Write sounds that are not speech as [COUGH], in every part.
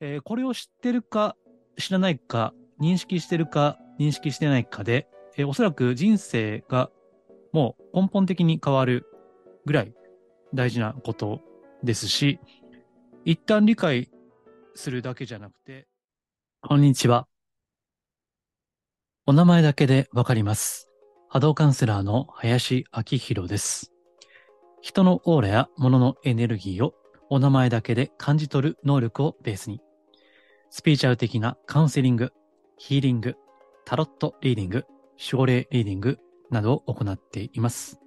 えーこれを知ってるか知らないか、認識してるか認識してないかで、えーおそらく人生がもう根本的に変わるぐらい大事なことですし、一旦理解するだけじゃなくて、こんにちは。お名前だけでわかります。波動カウンセラーの林明宏です。人のオーラや物のエネルギーをお名前だけで感じ取る能力をベースに、スピーチャル的なカウンセリング、ヒーリング、タロットリーディング、症例リーディングなどを行っています。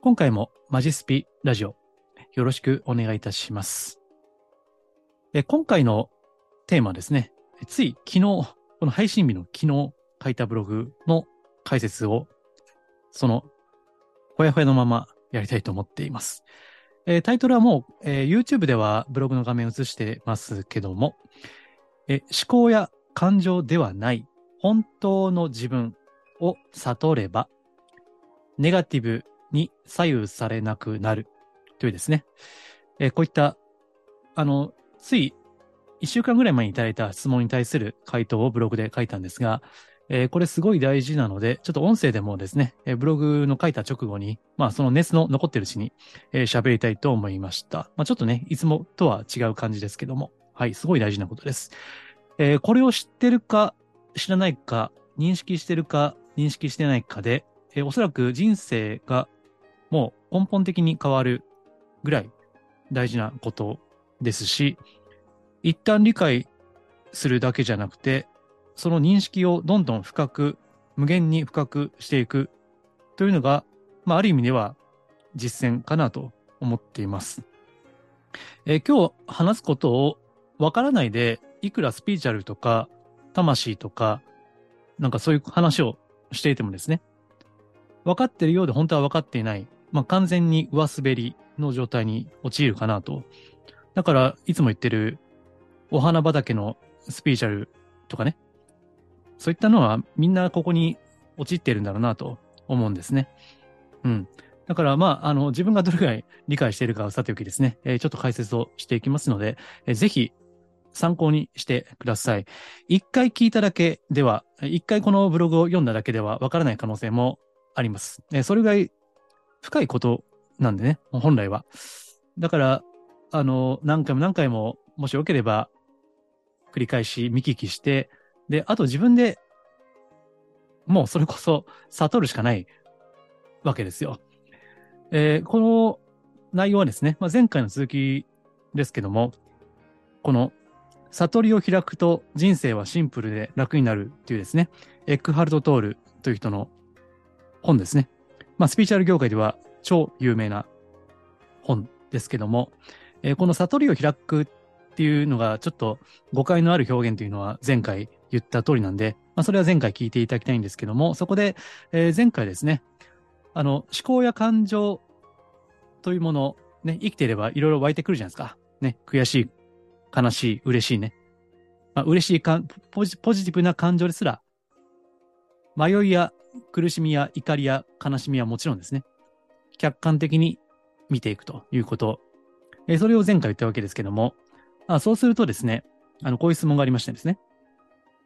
今回もマジスピラジオ、よろしくお願いいたします。え今回のテーマですね、つい昨日、この配信日の昨日書いたブログの解説を、その、ほやほやのままやりたいと思っています。えータイトルはもう、えー YouTube ではブログの画面を映してますけども、えー思考や感情ではない本当の自分を悟れば、ネガティブに左右されなくなるというですね、えーこういった、あの、つい一週間ぐらい前にいただいた質問に対する回答をブログで書いたんですが、えーこれすごい大事なので、ちょっと音声でもですね、えーブログの書いた直後に、まあその熱の残ってるうちにえー喋りたいと思いました。まあちょっとね、いつもとは違う感じですけども、はい、すごい大事なことです。えーこれを知ってるか知らないか、認識してるか認識してないかで、えーおそらく人生がもう根本的に変わるぐらい大事なことですし、一旦理解するだけじゃなくて、その認識をどんどん深く、無限に深くしていくというのが、まあある意味では実践かなと思っています。えー今日話すことをわからないで、いくらスピーチャルとか、魂とか、なんかそういう話をしていてもですね、分かってるようで本当は分かっていない、まあ完全に上滑りの状態に陥るかなと。だから、いつも言ってる、お花畑のスピーチャルとかね、そういったのはみんなここに陥っているんだろうなと思うんですね。うん。だから、まあ、あの、自分がどれくらい理解しているかはさておきですね、えーちょっと解説をしていきますので、えーぜひ参考にしてください。一回聞いただけでは、一回このブログを読んだだけではわからない可能性もあります。えーそれぐらい深いことなんでね、本来は。だから、あの、何回も何回も、もしよければ、繰り返し見聞きして、で、あと自分でもうそれこそ悟るしかないわけですよ。えーこの内容はですね、まあ、前回の続きですけども、この悟りを開くと人生はシンプルで楽になるっていうですね、エックハルト・トールという人の本ですね。まあ、スピーチャル業界では超有名な本ですけども、えーこの悟りを開くっていうのがちょっと誤解のある表現というのは前回言った通りなんで、まあ、それは前回聞いていただきたいんですけども、そこで、えー前回ですね、あの、思考や感情というもの、ね、生きていればいろいろ湧いてくるじゃないですか。ね、悔しい、悲しい、嬉しいね。まあ、嬉しいかポジ、ポジティブな感情ですら、迷いや苦しみや怒りや悲しみはもちろんですね、客観的に見ていくということ。えーそれを前回言ったわけですけども、あそうするとですね、あの、こういう質問がありましてですね、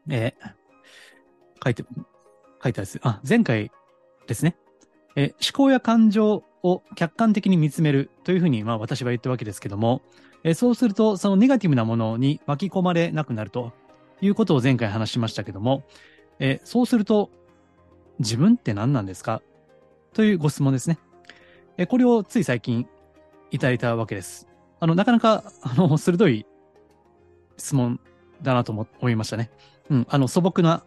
えー書いて、書いてあるです。あ、前回ですね、えー思考や感情を客観的に見つめるというふうに、まあ私は言ったわけですけども、えーそうすると、そのネガティブなものに巻き込まれなくなるということを前回話しましたけども、えーそうすると、自分って何なんですか？というご質問ですね。えーこれをつい最近いただいたわけです。あの、なかなか、あの、鋭い質問だなと思いましたね。うん、あの、素朴な、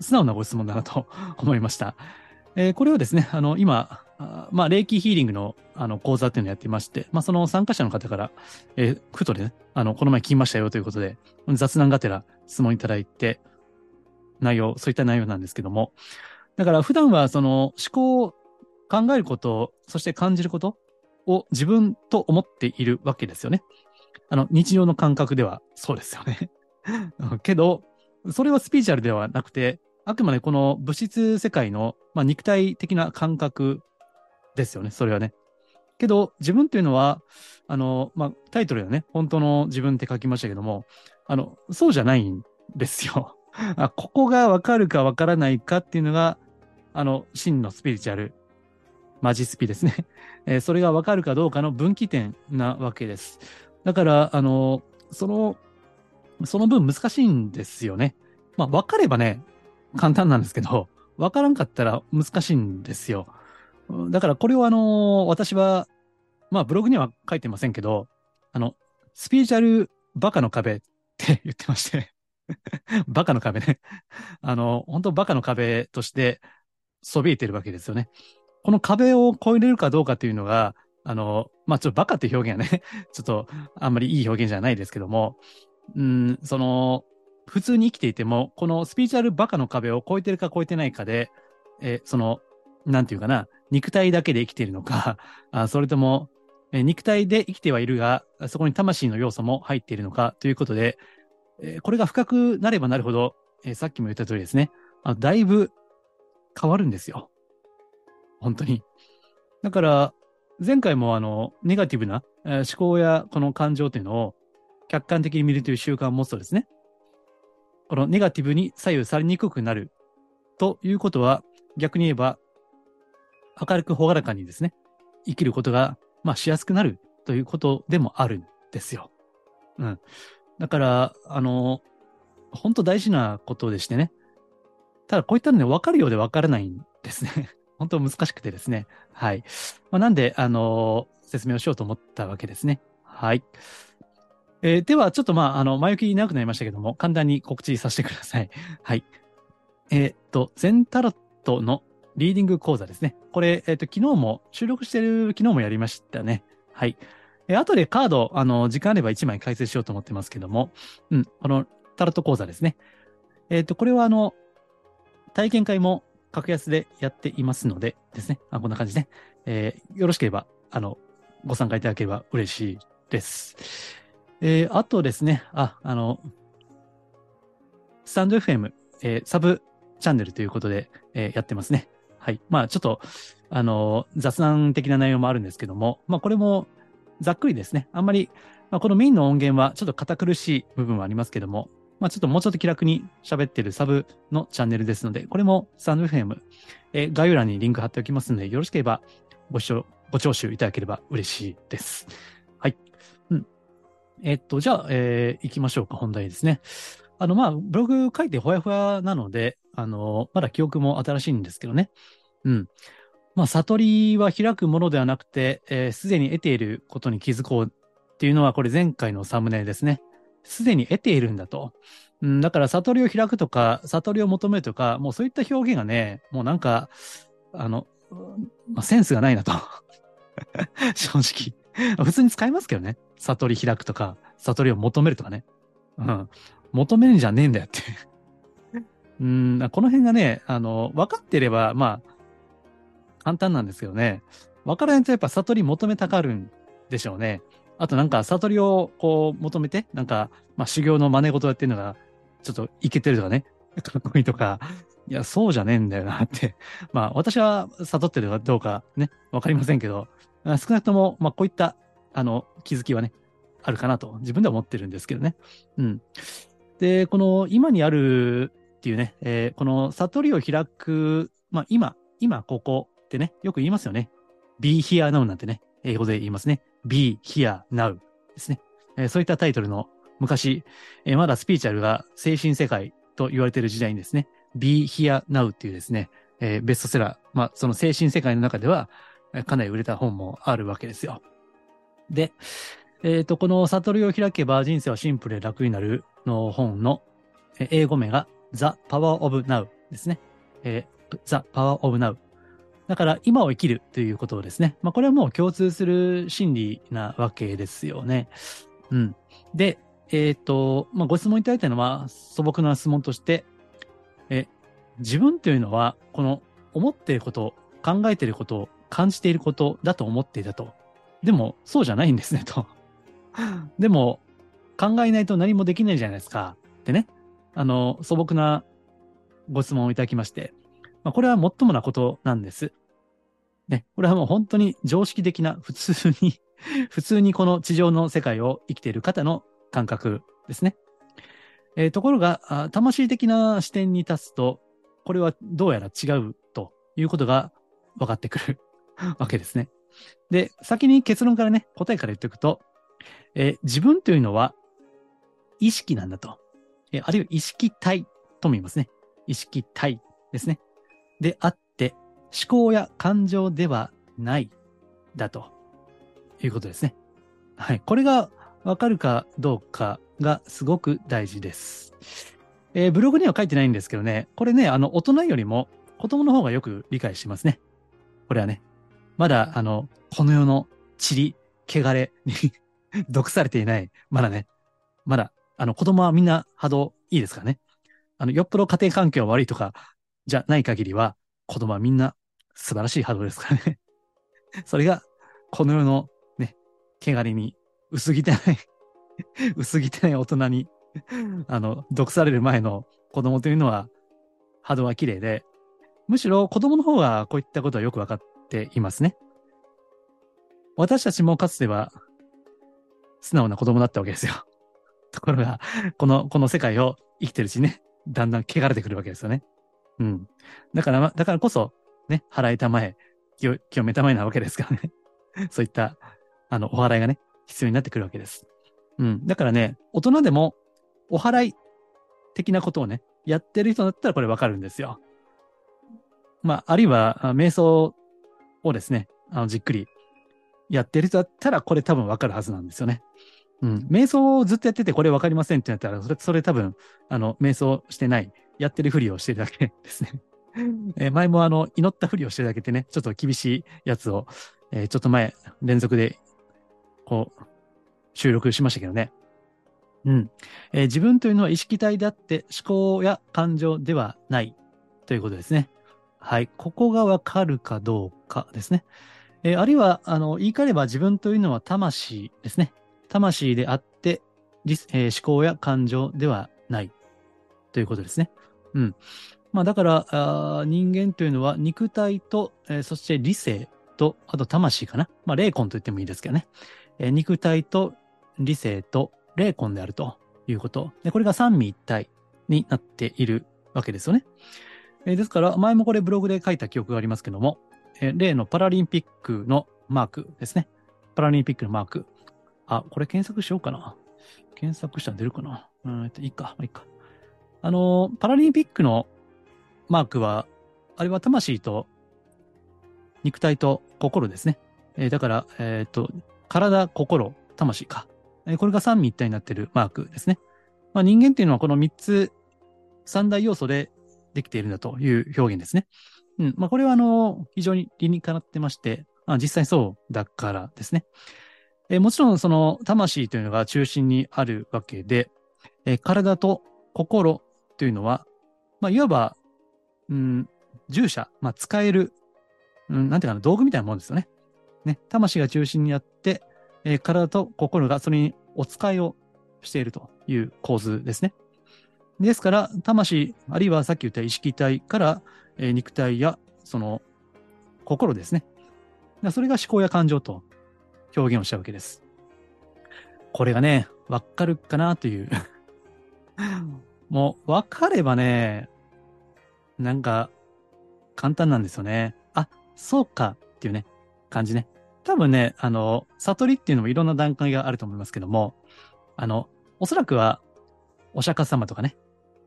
素直なご質問だなと [LAUGHS] 思いました。えーこれをですね、あの、今、あまあ、霊気ヒーリングの、あの、講座っていうのをやっていまして、まあ、その参加者の方から、えーふとね、あの、この前聞きましたよということで、雑談がてら質問いただいて、内容、そういった内容なんですけども、だから普段はその思考を考えること、そして感じることを自分と思っているわけですよね。あの、日常の感覚ではそうですよね。[LAUGHS] けど、それはスピーチュアルではなくて、あくまでこの物質世界の、まあ、肉体的な感覚ですよね、それはね。けど、自分っていうのは、あの、まあ、タイトルはね、本当の自分って書きましたけども、あの、そうじゃないんですよ。[LAUGHS] あここがわかるかわからないかっていうのが、あの、真のスピリチュアル、マジスピですね。[LAUGHS] えー、それがわかるかどうかの分岐点なわけです。だから、あの、その、その分難しいんですよね。まあ、わかればね、簡単なんですけど、わからんかったら難しいんですよ。だからこれをあの、私は、まあブログには書いてませんけど、あの、スピリチュアルバカの壁って [LAUGHS] 言ってましてバカの壁ねあの、本当バカの壁としてそびえてるわけですよね。この壁を越えれるかどうかっていうのが、あの、まあ、ちょっとバカって表現はねちょっとあんまりいい表現じゃないですけども、うん、その、普通に生きていても、このスピリチュアルバカの壁を越えてるか越えてないかで、えその、なんていうかな、肉体だけで生きているのか、あそれとも、え肉体で生きてはいるが、そこに魂の要素も入っているのかということで、えこれが深くなればなるほど、えさっきも言った通りですね、あだいぶ変わるんですよ。本当に。だから、前回もあの、ネガティブな、思考やこの感情というのを客観的に見るという習慣を持つとですね、このネガティブに左右されにくくなるということは、逆に言えば明るく朗らかにですね、生きることが、まあ、しやすくなるということでもあるんですよ。うん。だから、あの、本当大事なことでしてね。ただ、こういったのね、分かるようで分からないんですね。[LAUGHS] 本当難しくてですね。はい。まあ、なんで、あの、説明をしようと思ったわけですね。はい。えー、では、ちょっとまあ、あの、前置き長くなりましたけども、簡単に告知させてください。[LAUGHS] はい。えー、っと、ゼンタロットのリーディング講座ですね。これ、えっ、と、昨日も、収録してる昨日もやりましたね。はい。えー、後でカード、あの、時間あれば1枚解説しようと思ってますけども、うん、このタロット講座ですね。えっ、と、これはあの、体験会も格安でやっていますのでですね。あこんな感じね。え、よろしければ、あの、ご参加いただければ嬉しいです。えー、あとですね、あ、あの、スタンド FM、えー、サブチャンネルということで、えー、やってますね。はい。まあ、ちょっと、あの、雑談的な内容もあるんですけども、まあ、これもざっくりですね。あんまり、まあ、このメインの音源はちょっと堅苦しい部分はありますけども、まあ、ちょっともうちょっと気楽に喋ってるサブのチャンネルですので、これもサンド FM、えー、概要欄にリンク貼っておきますので、よろしければご視聴、ご聴取いただければ嬉しいです。え、っと、じゃあ、えー、行きましょうか、本題ですね。あの、まあ、ブログ書いてほやほやなので、あの、まだ記憶も新しいんですけどね。うん。まあ、悟りは開くものではなくて、す、えー、で、に得ていることに気づこうっていうのは、これ前回のサムネですね。すでに得ているんだと。うん、だから、悟りを開くとか、悟りを求めるとか、もうそういった表現がね、もうなんか、あの、まあ、センスがないなと。[LAUGHS] 正直。[LAUGHS] 普通に使いますけどね。悟り開くとか、悟りを求めるとかね。うん。求めるんじゃねえんだよって [LAUGHS] うん、この辺がね、あの、分かってれば、まあ、簡単なんですけどね。分からないとやっぱ悟り求めたがるんでしょうね。あとなんか悟りをこう求めて、なんか、まあ修行の真似事やってるのが、ちょっといけてるとかね、かっこいいとか、いや、そうじゃねえんだよなって。まあ私は悟ってるかどうかね、わかりませんけど、少なくとも、まあこういった、あの、気づきはね、あるかなと自分では思ってるんですけどね。うん。で、この今にあるっていうね、えー、この悟りを開く、まあ今、今ここってね、よく言いますよね。be here now なんてね、英語で言いますね。be here now ですね。えー、そういったタイトルの昔、えー、まだスピーチャルが精神世界と言われている時代にですね、be here now っていうですね、えー、ベストセラー、まあその精神世界の中では、かなり売れた本もあるわけですよ。で、えっ、ー、と、この悟りを開けば人生はシンプルで楽になるの本の英語名が The Power of Now ですね。えー、The Power of Now。だから今を生きるということですね。まあこれはもう共通する心理なわけですよね。うん。で、えっ、ー、と、まあご質問いただいたのは素朴な質問として、え、自分というのはこの思っていること、考えていること、感じていることだと思っていたと。でもそうじゃないんですねと。[LAUGHS] でも考えないと何もできないじゃないですか。ってね。あの、素朴なご質問をいただきまして、まあ、これは最もなことなんです。ね、これはもう本当に常識的な、普通に [LAUGHS] 普通にこの地上の世界を生きている方の感覚ですね。えー、ところが、魂的な視点に立つと、これはどうやら違うということが分かってくる [LAUGHS] わけですね。で、先に結論からね、答えから言っておくと、えー、自分というのは意識なんだと。えー、あるいは意識体とも言いますね。意識体ですね。であって、思考や感情ではないだということですね。はい。これがわかるかどうかがすごく大事です。えー、ブログには書いてないんですけどね、これね、あの、大人よりも子供の方がよく理解しますね。これはね、まだ、あの、この世の塵、汚れに [LAUGHS] 毒されていない、まだね、まだ、あの、子供はみんな波動いいですからね。あの、よっぽど家庭環境悪いとか、じゃない限りは、子供はみんな素晴らしい波動ですからね。[LAUGHS] それが、この世のね、汚れに、[LAUGHS] 薄汚い薄汚い大人にあの、毒される前の子供というのは、波動は綺麗で、むしろ子供の方がこういったことはよくわかってていますね。私たちもかつては、素直な子供だったわけですよ。[LAUGHS] ところが、この、この世界を生きてるうちにね、だんだん汚れてくるわけですよね。うん。だから、だからこそ、ね、払いたまえ、清めたまえなわけですからね。[LAUGHS] そういった、あの、お払いがね、必要になってくるわけです。うん。だからね、大人でも、お払い的なことをね、やってる人だったらこれわかるんですよ。まあ、あるいは、瞑想をですね、あの、じっくりやってる人だったらこれ多分わかるはずなんですよね。うん。瞑想をずっとやっててこれわかりませんってなったら、それ、それ多分、あの、瞑想してない、やってるふりをしてるだけですね。えー、前もあの、祈ったふりをしてるだけでね、ちょっと厳しいやつを、えー、ちょっと前、連続で、こう、収録しましたけどね。うん。えー、自分というのは意識体であって思考や感情ではないということですね。はい。ここがわかるかどうかですね。えー、あるいは、あの、言い換えれば自分というのは魂ですね。魂であって、えー、思考や感情ではないということですね。うん。まあだからあ、人間というのは肉体と、えー、そして理性と、あと魂かな。まあ霊魂と言ってもいいですけどね。えー、肉体と理性と霊魂であるということ。で、これが三位一体になっているわけですよね。えー、ですから、前もこれブログで書いた記憶がありますけども、えー、例のパラリンピックのマークですね。パラリンピックのマーク。あ、これ検索しようかな。検索したら出るかな。うん、えっと、いいか、ま、いいか。あのー、パラリンピックのマークは、あれは魂と肉体と心ですね。えー、だから、えっ、と、体、心、魂かえ。これが三位一体になってるマークですね。まあ、人間っていうのはこの三つ、三大要素でできているんだという表現ですね。うん。まあ、これはあの、非常に理にかなってまして、あ、実際そうだからですね。えもちろんその魂というのが中心にあるわけで、え体と心というのは、まあ、いわば、うん、従者、まあ、使える、うん、なんていうかな、道具みたいなものですよね。ね、魂が中心にあって、えー、体と心がそれにお使いをしているという構図ですね。ですから、魂、あるいはさっき言った意識体から、えー、肉体やその心ですね。それが思考や感情と表現をしたわけです。これがね、わかるかなというもう、わかればね、なんか、簡単なんですよね。あ、そうかっていうね、感じね。多分ね、あの、悟りっていうのもいろんな段階があると思いますけども、あの、おそらくは、お釈迦様とかね、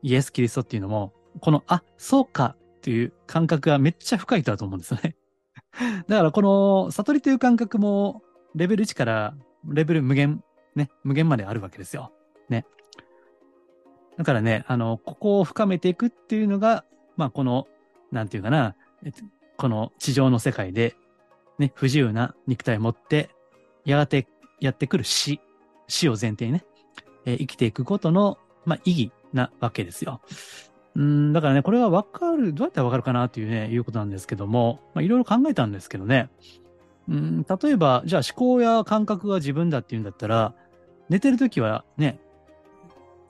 イエス・キリストっていうのも、この、あ、そうかっていう感覚がめっちゃ深い人だと思うんですよね。[LAUGHS] だからこの悟りという感覚もレベル1からレベル無限、ね、無限まであるわけですよ。ね。だからね、あの、ここを深めていくっていうのが、まあこの、なんていうかな、この地上の世界でね、不自由な肉体を持って、やがてやってくる死、死を前提にね、えー、生きていくことの、まあ、意義なわけですよ。うん、だからね、これはわかる、どうやったらわかるかなっていうね、いうことなんですけども、まあ、いろいろ考えたんですけどね。うん、例えば、じゃあ思考や感覚が自分だっていうんだったら、寝てるときはね、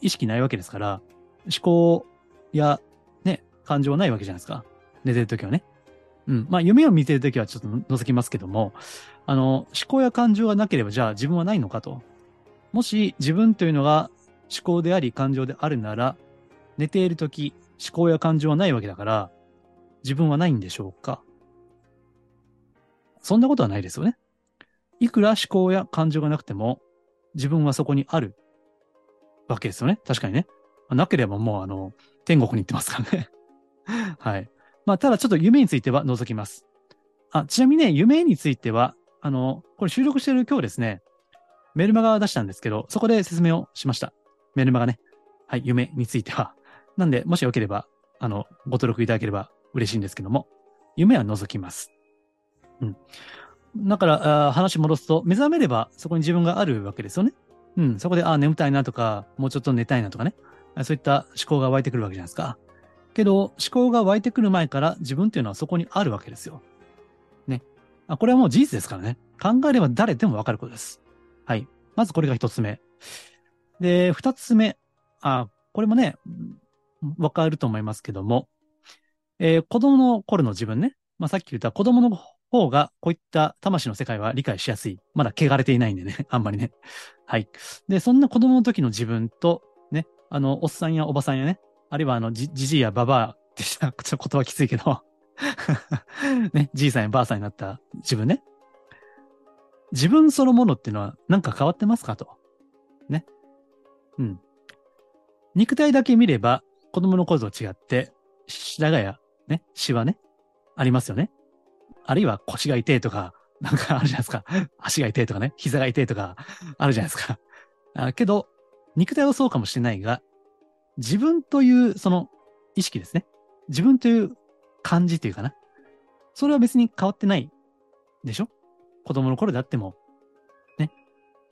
意識ないわけですから、思考やね、感情ないわけじゃないですか。寝てるときはね。うん。まあ、夢を見てるときはちょっと覗きますけども、あの、思考や感情がなければ、じゃあ自分はないのかと。もし自分というのが思考であり感情であるなら、寝ているとき、思考や感情はないわけだから、自分はないんでしょうか？そんなことはないですよね。いくら思考や感情がなくても、自分はそこにあるわけですよね。確かにね。なければもうあの、天国に行ってますからね。[LAUGHS] はい。まあ、ただちょっと夢については除きます。あ、ちなみにね、夢については、あの、これ収録してる今日ですね、メルマガ出したんですけど、そこで説明をしました。メルマガね。はい、夢については。なんで、もしよければ、あの、ご登録いただければ嬉しいんですけども、夢は除きます。うん。だから、あ話戻すと、目覚めればそこに自分があるわけですよね。うん、そこで、ああ眠たいなとか、もうちょっと寝たいなとかね。そういった思考が湧いてくるわけじゃないですか。けど、思考が湧いてくる前から自分っていうのはそこにあるわけですよ。ね。あこれはもう事実ですからね。考えれば誰でもわかることです。はい。まずこれが一つ目。で、二つ目。あ、これもね、わかると思いますけども、えー子供の頃の自分ね。まあ、さっき言った子供の方がこういった魂の世界は理解しやすい。まだ汚れていないんでね。[LAUGHS] あんまりね。はい。で、そんな子供の時の自分と、ね、あの、おっさんやおばさんやね、あるいはあの、じ、じいやばばあってした、ちょっと言葉きついけど、[LAUGHS] ね、じいさんやばあさんになった自分ね。自分そのものっていうのはなんか変わってますかと。ね。うん。肉体だけ見れば子供の頃と違って、白髪や、ね、シワね、ありますよね。あるいは腰が痛いとか、なんかあるじゃないですか。[LAUGHS] 足が痛いとかね、膝が痛いとか、あるじゃないですか。あけど、肉体はそうかもしれないが、自分というその意識ですね。自分という感じというかな。それは別に変わってないでしょ子供の頃であっても、ね。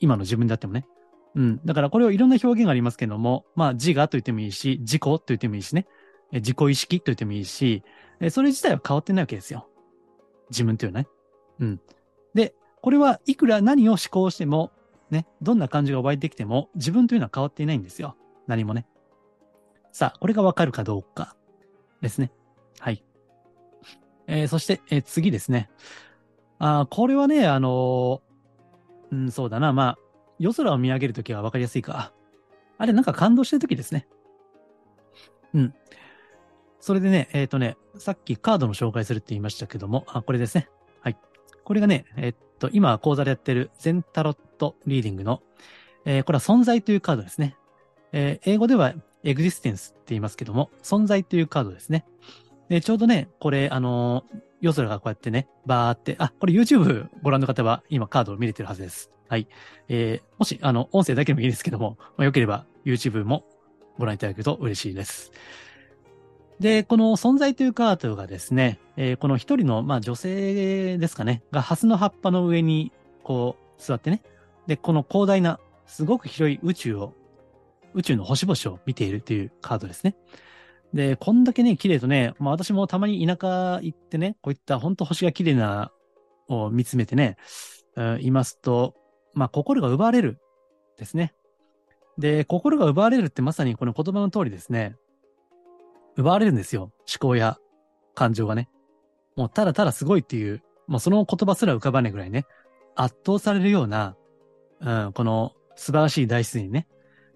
今の自分であってもね。うん。だからこれをいろんな表現がありますけども、まあ自我と言ってもいいし、自己と言ってもいいしね。自己意識と言ってもいいし、それ自体は変わってないわけですよ。自分というのはね。うん。で、これはいくら何を思考しても、ね、どんな感情が湧いてきても、自分というのは変わっていないんですよ。何もね。さあ、これがわかるかどうかですね。はい。えーそして、えー次ですね。あこれはね、あのーうん、そうだな。まあ、夜空を見上げるときはわかりやすいか？あれ、なんか感動してるときですね。うん。それでね、えっ、とね、さっきカードの紹介するって言いましたけども、あ、これですね。はい。これがね、えっと、今講座でやってる全タロットリーディングの、えーこれは存在というカードですね。え英語ではエグジステンスって言いますけども、存在というカードですね。で、ちょうどね、これ、あの夜空がこうやってね、バーって、あ、これ YouTube ご覧の方は今カードを見れてるはずです。はい。えーもし、あの、音声だけでもいいですけども、まあ、よければ YouTube もご覧いただけると嬉しいです。で、この存在というカードがですね、えーこの一人の、まあ女性ですかね、がハスの葉っぱの上にこう座ってね、で、この広大な、すごく広い宇宙を、宇宙の星々を見ているというカードですね。で、こんだけね、綺麗とね、まあ私もたまに田舎行ってね、こういった本当星が綺麗なを見つめてね、うんいますと、まあ心が奪われるですね。で、心が奪われるってまさにこの言葉の通りですね。奪われるんですよ。思考や感情がね。もうただただすごいっていう、もうその言葉すら浮かばないぐらいね、圧倒されるような、うん、この素晴らしい大自然にね。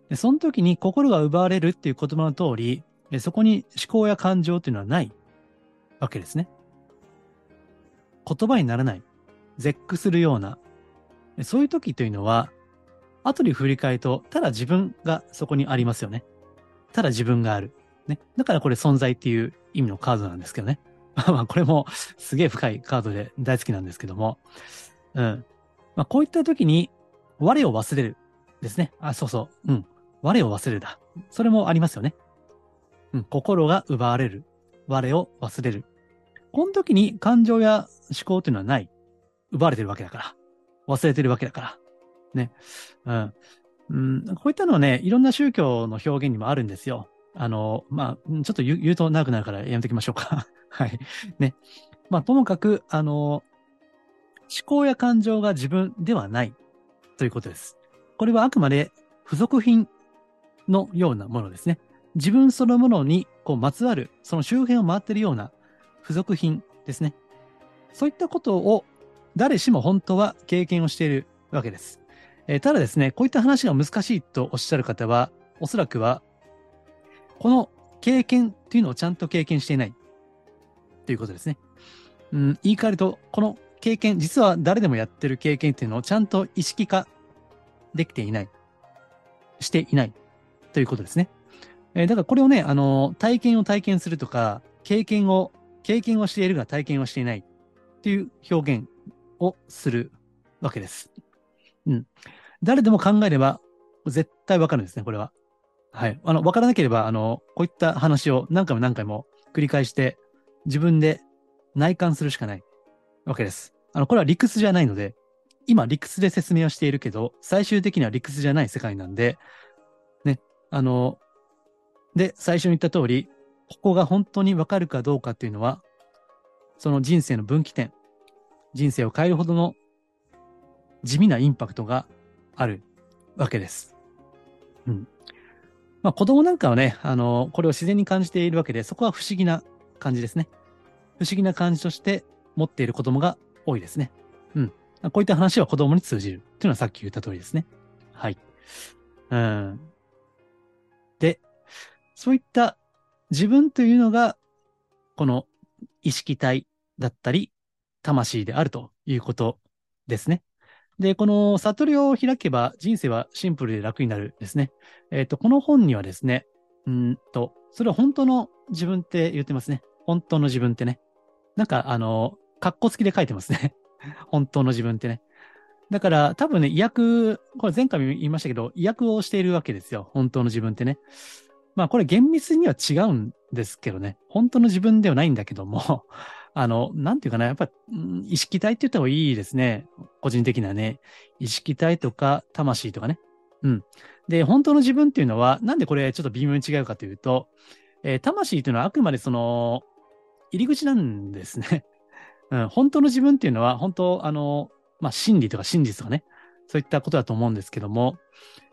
で、その時に心が奪われるっていう言葉の通り、えそこに思考や感情っていうのはないわけですね。言葉にならない。絶句するような。そういう時というのは、後に振り返ると、ただ自分がそこにありますよね。ただ自分がある。ね。だからこれ存在っていう意味のカードなんですけどね。[LAUGHS] まあまあこれもすげえ深いカードで大好きなんですけども。うん。まあこういった時に、我を忘れる。ですね。あ、そうそう。うん。我を忘れるだ。それもありますよね。うん。心が奪われる。我を忘れる。この時に感情や思考というのはない。奪われてるわけだから。忘れてるわけだから。ね。うん。うん、こういったのはね、いろんな宗教の表現にもあるんですよ。あの、まあ、ちょっと言う言うと長くなるからやめときましょうか。[LAUGHS] はい。ね。まあ、ともかく、あの、思考や感情が自分ではないということです。これはあくまで付属品のようなものですね。自分そのものに、こう、まつわる、その周辺を回っているような付属品ですね。そういったことを誰しも本当は経験をしているわけです。えー、ただですね、こういった話が難しいとおっしゃる方は、おそらくは、この経験っていうのをちゃんと経験していないということですね。うん、言い換えると、この経験、実は誰でもやってる経験っていうのをちゃんと意識化できていない、していないということですね。えー、だからこれをね、あの、体験を体験するとか、経験を、経験をしているが体験をしていないっていう表現をするわけです。うん。誰でも考えれば絶対わかるんですね、これは。はい。あの、わからなければ、あの、こういった話を何回も何回も繰り返して自分で内観するしかないわけです。あの、これは理屈じゃないので、今理屈で説明をしているけど、最終的には理屈じゃない世界なんで、ね、あの、で、最初に言った通り、ここが本当にわかるかどうかっていうのは、その人生の分岐点、人生を変えるほどの地味なインパクトがあるわけです。うん。まあ子供なんかはね、あの、これを自然に感じているわけで、そこは不思議な感じですね。不思議な感じとして持っている子供が多いですね。うん。こういった話は子供に通じるというのはさっき言った通りですね。はい。うん。で、そういった自分というのが、この意識体だったり、魂であるということですね。で、この悟りを開けば人生はシンプルで楽になるですね。えっ、ー、と、この本にはですね、うんと、それは本当の自分って言ってますね。本当の自分ってね。なんか、あの、格好付きで書いてますね。[LAUGHS] 本当の自分ってね。だから多分ね、意訳、これ前回も言いましたけど、意訳をしているわけですよ。本当の自分ってね。まあこれ厳密には違うんですけどね。本当の自分ではないんだけども、あの、なんていうかな、やっぱ、意識体って言った方がいいですね。個人的なね。意識体とか魂とかね。うん。で、本当の自分っていうのは、なんでこれちょっと微妙に違うかというと、えー、魂っていうのはあくまでその、入り口なんですね。[LAUGHS] うん、本当の自分っていうのは、本当、あの、まあ、真理とか真実とかね、そういったことだと思うんですけども、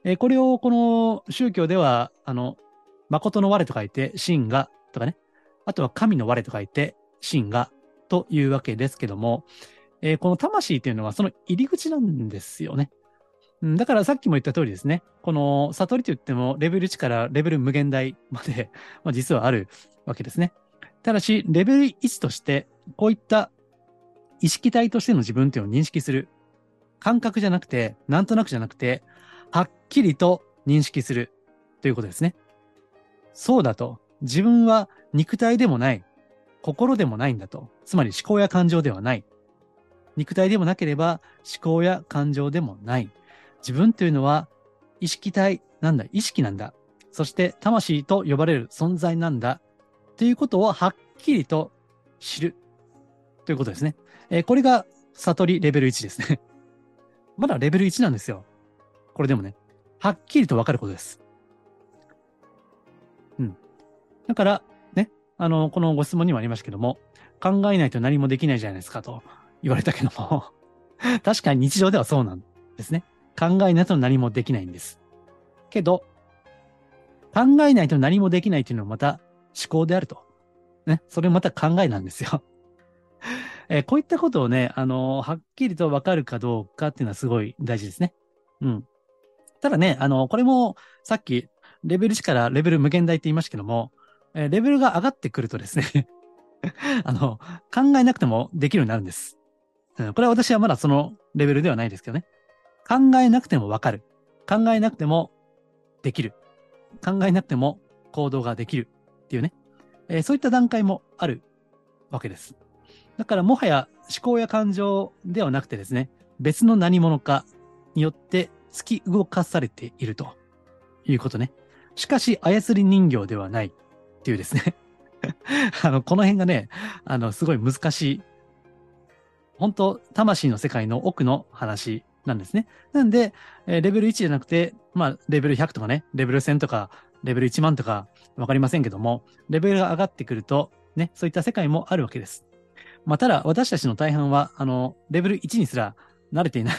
えー、これをこの宗教では、あの、誠の我と書いて、真がとかね、あとは神の我と書いて、真がというわけですけども、えー、この魂っていうのはその入り口なんですよね。だからさっきも言った通りですね。この悟りといってもレベル1からレベル無限大まで、[LAUGHS] まあ、実はあるわけですね。ただし、レベル1として、こういった意識体としての自分っていうのを認識する。感覚じゃなくて、なんとなくじゃなくて、はっきりと認識するということですね。そうだと。自分は肉体でもない。心でもないんだと。つまり思考や感情ではない。肉体でもなければ思考や感情でもない。自分というのは意識体なんだ。意識なんだ。そして魂と呼ばれる存在なんだ。ということをはっきりと知る。ということですね。えー、これが悟りレベル1ですね。[LAUGHS] まだレベル1なんですよ。これでもね。はっきりとわかることです。うん。だから、あの、このご質問にもありましたけども、考えないと何もできないじゃないですかと言われたけども [LAUGHS] 確かに日常ではそうなんですね。考えないと何もできないんです。けど、考えないと何もできないというのはまた思考であると。ね、それもまた考えなんですよ。[LAUGHS] えー、こういったことをね、あのー、はっきりとわかるかどうかっていうのはすごい大事ですね。うん。ただね、あのー、これもさっきレベル1からレベル無限大って言いましたけども、レベルが上がってくるとですね [LAUGHS] あの、考えなくてもできるようになるんです。うん、これは私はまだそのレベルではないですけどね。考えなくてもわかる。考えなくてもできる。考えなくても行動ができるっていうね。えー、そういった段階もあるわけです。だからもはや思考や感情ではなくてですね、別の何者かによって突き動かされているということね。しかし操り人形ではないっていうですね [LAUGHS] あの、この辺がね、あの、すごい難しい。本当魂の世界の奥の話なんですね。なんで、えレベル1じゃなくて、まあ、レベル100とかね、レベル1000とか、レベル1万とか、わかりませんけども、レベルが上がってくると、ね、そういった世界もあるわけです。まあ、ただ、私たちの大半は、あの、レベル1にすら慣れていない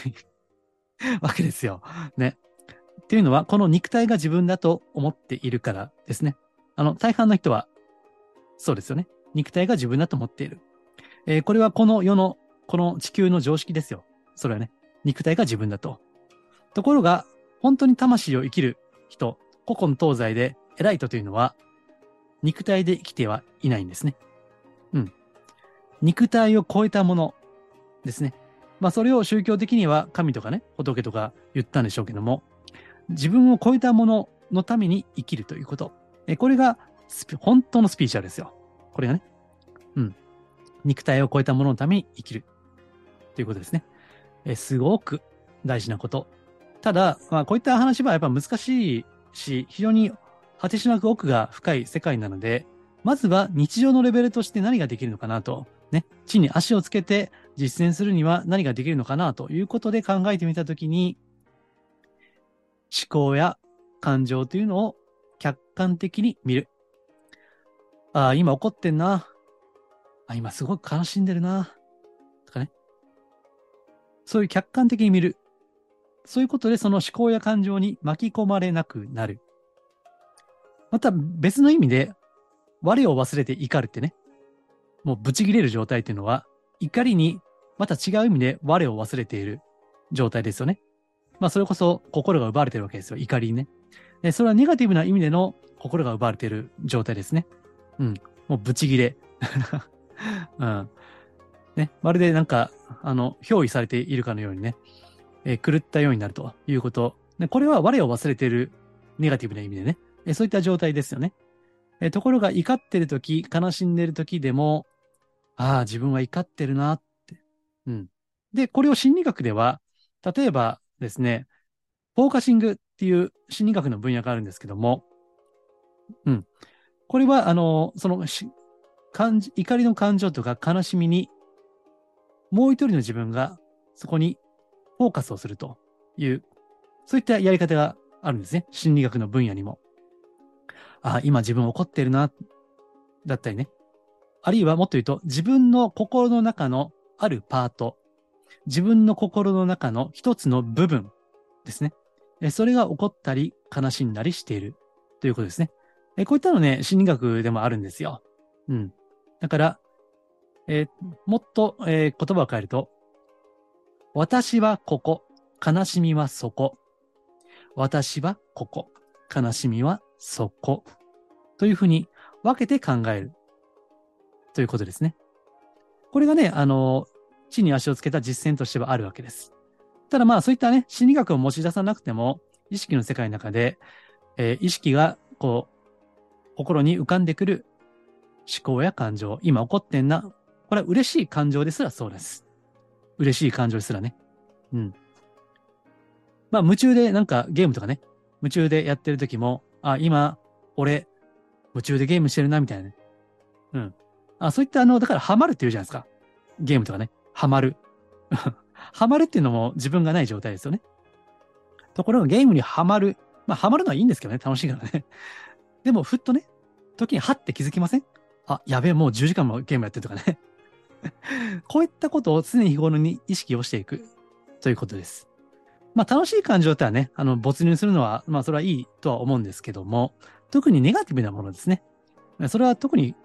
[LAUGHS] わけですよ。ね。っていうのは、この肉体が自分だと思っているからですね。あの、大半の人はそうですよね。肉体が自分だと思っている。えーこれはこの世の、この地球の常識ですよ。それはね、肉体が自分だと。ところが、本当に魂を生きる人、古今東西で偉い人というのは、肉体で生きてはいないんですね。うん。肉体を超えたものですね。まあそれを宗教的には神とかね、仏とか言ったんでしょうけども、自分を超えたもののために生きるということ。えこれが本当のスピーチャーですよ。これがね。うん。肉体を超えたもののために生きる。ということですね。えすごく大事なこと。ただ、まあこういった話はやっぱ難しいし、非常に果てしなく奥が深い世界なので、まずは日常のレベルとして何ができるのかなと。ね。地に足をつけて実践するには何ができるのかなということで考えてみたときに、思考や感情というのを客観的に見る。ああ、今怒ってんな。あ、今すごく悲しんでるな。とかね。そういう客観的に見る。そういうことでその思考や感情に巻き込まれなくなる。また別の意味で、我を忘れて怒るってね。もうブチ切れる状態っていうのは、怒りにまた違う意味で我を忘れている状態ですよね。まあそれこそ心が奪われてるわけですよ。怒りにね。で、それはネガティブな意味での心が奪われている状態ですね。うん。もうブチ切れ。[LAUGHS] うん。ね。まるでなんか、あの、憑依されているかのようにね、えー狂ったようになるということ。でこれは我を忘れているネガティブな意味でね、えーそういった状態ですよね。えーところが怒ってる時、悲しんでる時でも、ああ、自分は怒ってるなって。うん。で、これを心理学では、例えばですね、フォーカシングっていう心理学の分野があるんですけども、うん。これは、あの、その、感じ、怒りの感情とか悲しみに、もう一人の自分がそこにフォーカスをするという、そういったやり方があるんですね。心理学の分野にも。あ、今自分怒ってるな、だったりね。あるいはもっと言うと、自分の心の中のあるパート、自分の心の中の一つの部分ですね。それが怒ったり悲しんだりしているということですね。こういったのね、心理学でもあるんですよ。うん。だから、えーもっと、えー言葉を変えると、私はここ、悲しみはそこ。私はここ、悲しみはそこ。というふうに分けて考える。ということですね。これがね、あの、地に足をつけた実践としてはあるわけです。ただまあそういったね、心理学を持ち出さなくても、意識の世界の中で、えー意識がこう、心に浮かんでくる思考や感情、今起こってんな。これは嬉しい感情ですらそうです。嬉しい感情ですらね。うん。まあ夢中でなんかゲームとかね、夢中でやってる時も、あ、今、俺、夢中でゲームしてるな、みたいなね。うん。あ、そういったあの、だからハマるって言うじゃないですか。ゲームとかね。ハマる。ハマるっていうのも自分がない状態ですよね。ところがゲームにハマる。まあハマるのはいいんですけどね。楽しいからね。[LAUGHS] でもふっとね、時にはって気づきません？あ、やべえ、もう10時間もゲームやってるとかね。[LAUGHS] こういったことを常に日頃に意識をしていくということです。まあ楽しい感情ってはね、あの、没入するのは、まあそれはいいとは思うんですけども、特にネガティブなものですね。それは特に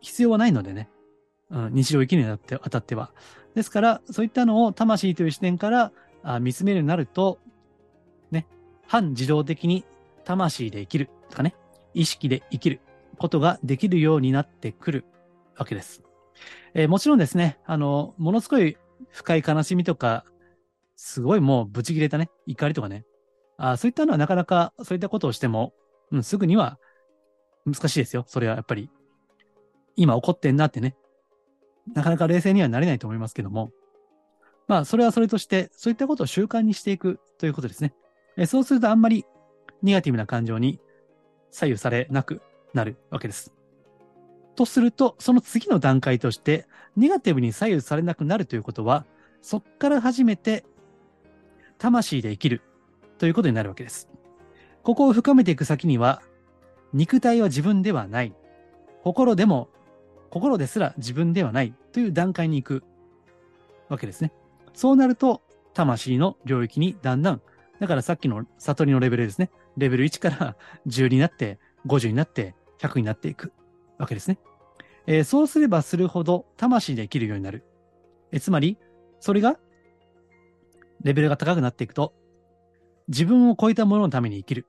必要はないのでね。うん、日常生きるにあって当たっては。ですから、そういったのを魂という視点からあ見つめるようになると、ね、反自動的に魂で生きるとかね、意識で生きることができるようになってくるわけです。えーもちろんですね、あの、ものすごい深い悲しみとか、すごいもうブチ切れたね、怒りとかね、あそういったのはなかなかそういったことをしても、うん、すぐには難しいですよ。それはやっぱり。今怒ってんなってね。なかなか冷静にはなれないと思いますけども。まあ、それはそれとして、そういったことを習慣にしていくということですね。えそうするとあんまりネガティブな感情に左右されなくなるわけです。とすると、その次の段階として、ネガティブに左右されなくなるということは、そっから初めて、魂で生きるということになるわけです。ここを深めていく先には、肉体は自分ではない。心でも、心ですら自分ではないという段階に行くわけですね。そうなると、魂の領域にだんだん、だからさっきの悟りのレベルですね。レベル1から10になって、50になって、100になっていくわけですね。えーそうすればするほど魂で生きるようになる。えつまり、それが、レベルが高くなっていくと、自分を超えたもののために生きる。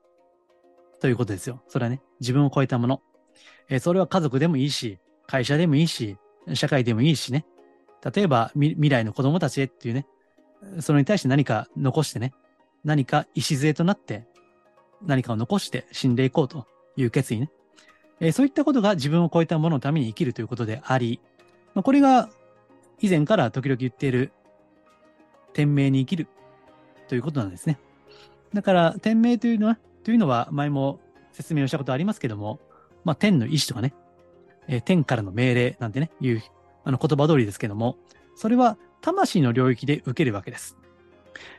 ということですよ。それはね、自分を超えたもの。えーそれは家族でもいいし、会社でもいいし、社会でもいいしね。例えば、未来の子供たちへっていうね、それに対して何か残してね、何か礎となって、何かを残して死んでいこうという決意ね。えーそういったことが自分を超えたもののために生きるということであり、まあ、これが以前から時々言っている天命に生きるということなんですね。だから、天命というのは、というのは前も説明をしたことありますけども、まあ、天の意志とかね、えー天からの命令なんてね、いうあの言葉通りですけども、それは魂の領域で受けるわけです。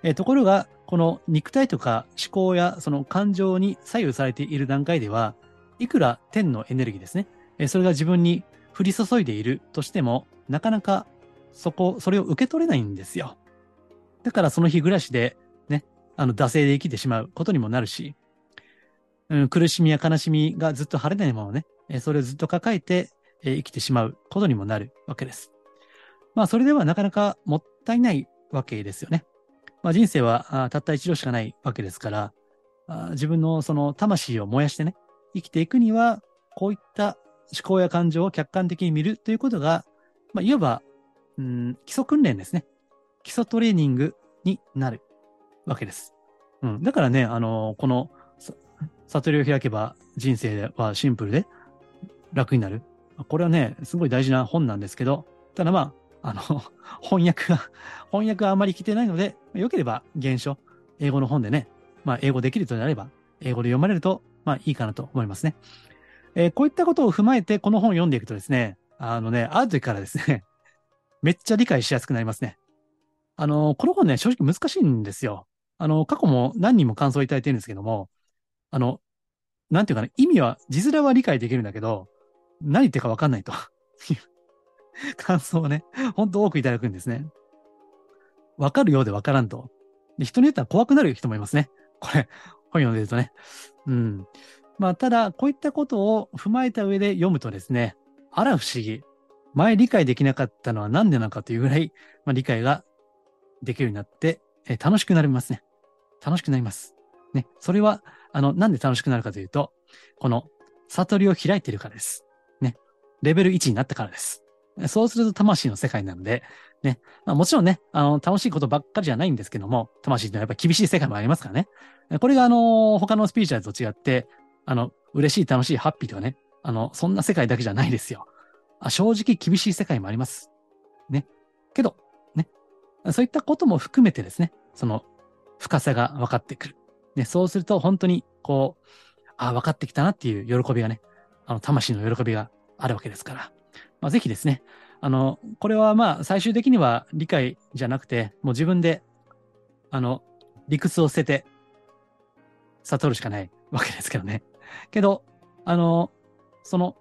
えーところが、この肉体とか思考やその感情に左右されている段階では、いくら天のエネルギーですね、えーそれが自分に降り注いでいるとしても、なかなかそこ、それを受け取れないんですよ。だからその日暮らしで、ね、あの、惰性で生きてしまうことにもなるし、うん、苦しみや悲しみがずっと晴れないままね、えそれをずっと抱えて、え生きてしまうことにもなるわけです。まあ、それではなかなかもったいないわけですよね。まあ、人生はたった一度しかないわけですから、あ自分のその魂を燃やしてね、生きていくには、こういった思考や感情を客観的に見るということが、まあ、いわば、うん、基礎訓練ですね。基礎トレーニングになるわけです。うん。だからね、あのこの、悟りを開けば人生はシンプルで楽になる。これはね、すごい大事な本なんですけど、ただまあ、あの、[LAUGHS] 翻訳が、翻訳があまり来てないので、良ければ原書、英語の本でね、まあ、英語できるとなれば、英語で読まれると、まあ、いいかなと思いますね。えーこういったことを踏まえて、この本を読んでいくとですね、あのね、ある時からですね、[LAUGHS] めっちゃ理解しやすくなりますね。あの、この本ね、正直難しいんですよ。あの、過去も何人も感想いただいてるんですけども、あの、なんていうかな、意味は、字面は理解できるんだけど、何言ってるかわかんないという [LAUGHS] 感想をね、ほんと多くいただくんですね。わかるようでわからんと。で、人によっては怖くなる人もいますね。これ、本読んでるとね。うん。まあ、ただ、こういったことを踏まえた上で読むとですね、あら不思議。前理解できなかったのは何でなのかというぐらい、まあ、理解ができるようになって、え楽しくなりますね。楽しくなります。ね。それは、あの、なんで楽しくなるかというと、この、悟りを開いているからです。レベル1になったからです。そうすると魂の世界なので、ね。まあ、もちろんね、あの、楽しいことばっかりじゃないんですけども、魂ってのやっぱり厳しい世界もありますからね。これがあの、他のスピリチュアルと違って、あの、嬉しい、楽しい、ハッピーとかね、あの、そんな世界だけじゃないですよ。あ正直厳しい世界もあります。ね。けど、ね。そういったことも含めてですね、その深さが分かってくる。ね、そうすると本当に、こう、ああ分かってきたなっていう喜びがね、あの、魂の喜びがあるわけですから。まあ、ぜひですね、あの、これはまあ、最終的には理解じゃなくて、もう自分で、あの、理屈を捨てて、悟るしかないわけですけどね。けど、あの、その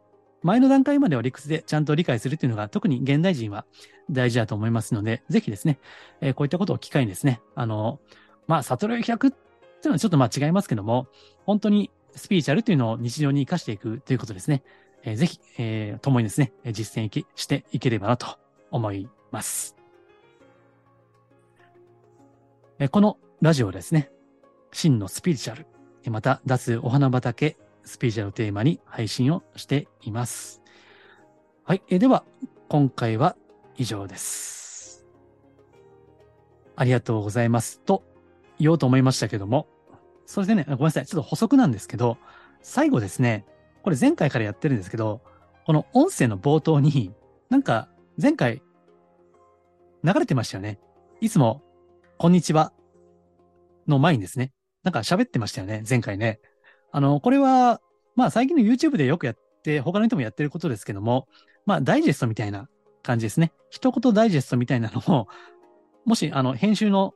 前の段階までは理屈でちゃんと理解するっていうのが特に現代人は大事だと思いますので、ぜひですね、えーこういったことを機会にですね、あの、まあ、悟りを開くっていうのはちょっとまあ違いますけども、本当にスピリチュアルというのを日常に活かしていくということですね。えーぜひ、えー共にですね、実践していければなと思います。えーこのラジオですね、真のスピリチュアル、また脱お花畑スピリチュアルテーマに配信をしています。はい。えーでは、今回は以上です。ありがとうございます。と言おうと思いましたけども、それでね、ごめんなさい。ちょっと補足なんですけど、最後ですね、これ前回からやってるんですけど、この音声の冒頭に、なんか前回流れてましたよね。いつも、こんにちはの前にですね、なんか喋ってましたよね、前回ね。あの、これは、まあ最近の YouTube でよくやって、他の人もやってることですけども、まあダイジェストみたいな感じですね。一言ダイジェストみたいなのを、[LAUGHS] もし、あの、編集の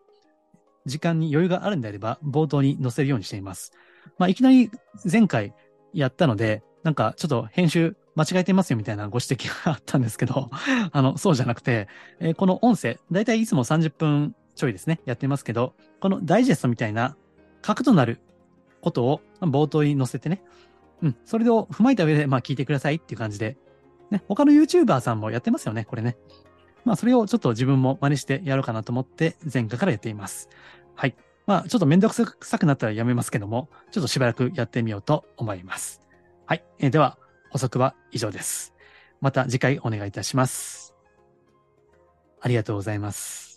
時間に余裕があるんであれば、冒頭に載せるようにしています。まあいきなり前回やったので、なんかちょっと編集間違えてますよみたいなご指摘があったんですけど、[LAUGHS] あの、そうじゃなくて、えーこの音声、だいたいいつも30分ちょいですね、やってますけど、このダイジェストみたいな核となることを冒頭に載せてね、うん、それを踏まえた上で、まあ聞いてくださいっていう感じでね、他の YouTuber さんもやってますよね、これね。まあ、それをちょっと自分も真似してやろうかなと思って、前回からやっています。はい。まあ、ちょっとめんどくさくなったらやめますけども、ちょっとしばらくやってみようと思います。はい。えー、では、補足は以上です。また次回お願いいたします。ありがとうございます。